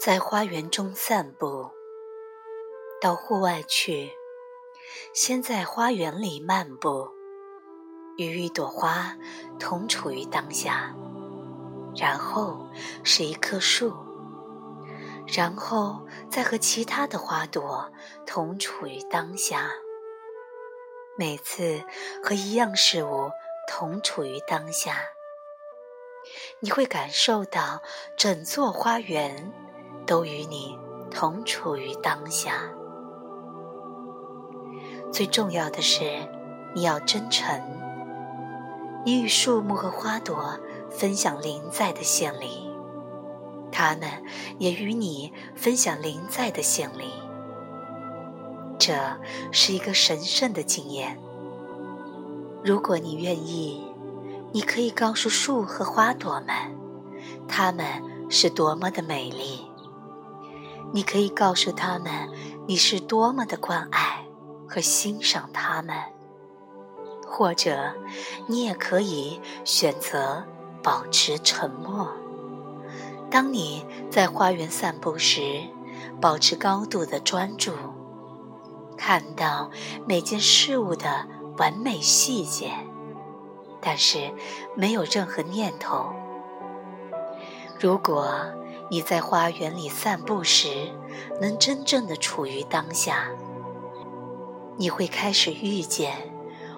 在花园中散步，到户外去，先在花园里漫步，与一朵花同处于当下，然后是一棵树，然后再和其他的花朵同处于当下。每次和一样事物同处于当下，你会感受到整座花园。都与你同处于当下。最重要的是，你要真诚。你与树木和花朵分享灵在的献礼，它们也与你分享灵在的献礼。这是一个神圣的经验。如果你愿意，你可以告诉树和花朵们，它们是多么的美丽。你可以告诉他们，你是多么的关爱和欣赏他们，或者你也可以选择保持沉默。当你在花园散步时，保持高度的专注，看到每件事物的完美细节，但是没有任何念头。如果。你在花园里散步时，能真正的处于当下，你会开始遇见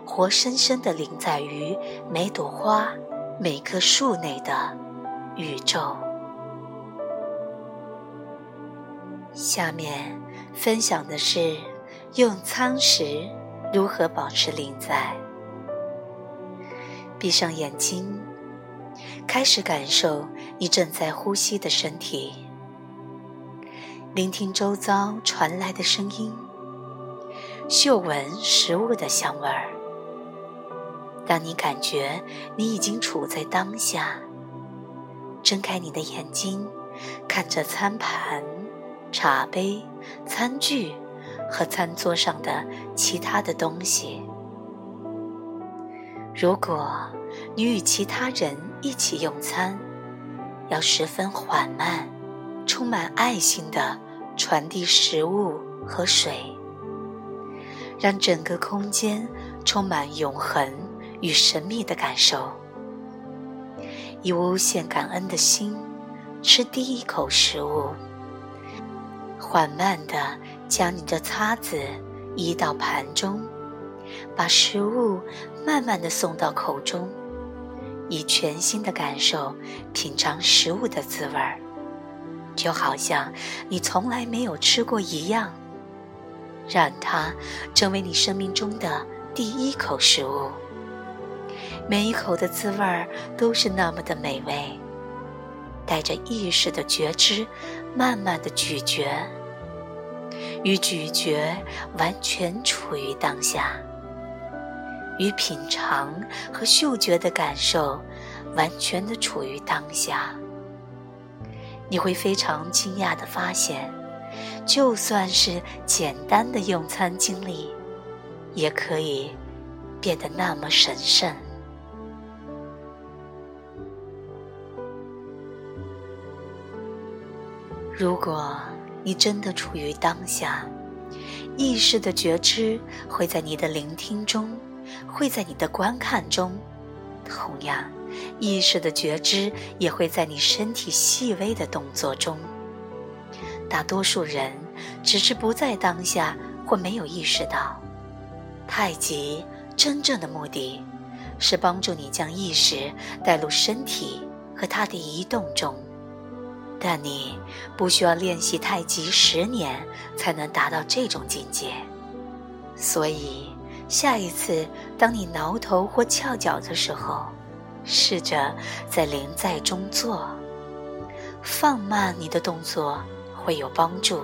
活生生的临在于每朵花、每棵树内的宇宙。下面分享的是用餐时如何保持临在。闭上眼睛。开始感受你正在呼吸的身体，聆听周遭传来的声音，嗅闻食物的香味儿。当你感觉你已经处在当下，睁开你的眼睛，看着餐盘、茶杯、餐具和餐桌上的其他的东西。如果你与其他人，一起用餐，要十分缓慢，充满爱心的传递食物和水，让整个空间充满永恒与神秘的感受。以无限感恩的心吃第一口食物，缓慢地将你的叉子移到盘中，把食物慢慢地送到口中。以全新的感受品尝食物的滋味儿，就好像你从来没有吃过一样。让它成为你生命中的第一口食物。每一口的滋味儿都是那么的美味。带着意识的觉知，慢慢的咀嚼，与咀嚼完全处于当下。与品尝和嗅觉的感受完全的处于当下，你会非常惊讶的发现，就算是简单的用餐经历，也可以变得那么神圣。如果你真的处于当下，意识的觉知会在你的聆听中。会在你的观看中，同样，意识的觉知也会在你身体细微的动作中。大多数人只是不在当下，或没有意识到。太极真正的目的，是帮助你将意识带入身体和它的移动中。但你不需要练习太极十年才能达到这种境界，所以。下一次，当你挠头或翘脚的时候，试着在临在中做，放慢你的动作会有帮助。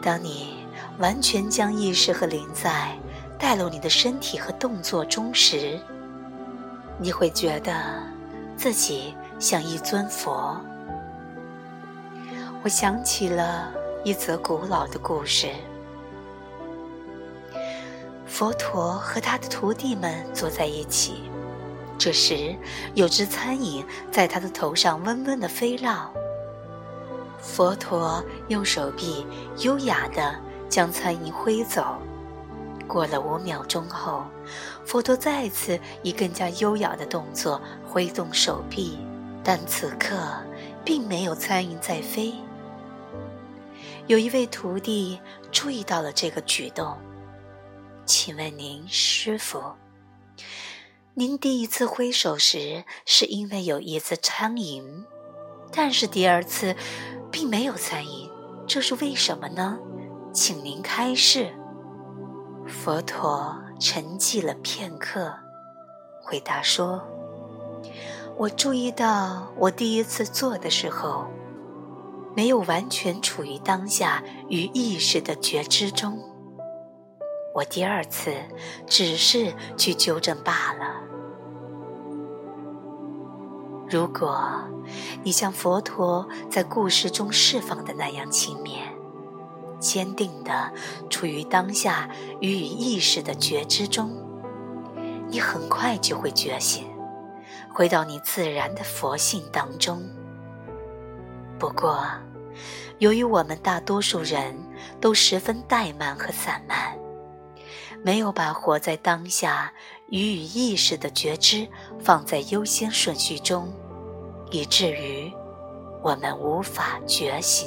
当你完全将意识和临在带入你的身体和动作中时，你会觉得自己像一尊佛。我想起了一则古老的故事。佛陀和他的徒弟们坐在一起，这时有只苍蝇在他的头上嗡嗡地飞绕。佛陀用手臂优雅地将苍蝇挥走。过了五秒钟后，佛陀再次以更加优雅的动作挥动手臂，但此刻并没有苍蝇在飞。有一位徒弟注意到了这个举动，请问您，师傅，您第一次挥手时是因为有一只苍蝇，但是第二次并没有苍蝇，这是为什么呢？请您开示。佛陀沉寂了片刻，回答说：“我注意到，我第一次做的时候。”没有完全处于当下与意识的觉知中，我第二次只是去纠正罢了。如果你像佛陀在故事中释放的那样勤勉、坚定的处于当下与意识的觉知中，你很快就会觉醒，回到你自然的佛性当中。不过，由于我们大多数人都十分怠慢和散漫，没有把活在当下予以意识的觉知放在优先顺序中，以至于我们无法觉醒。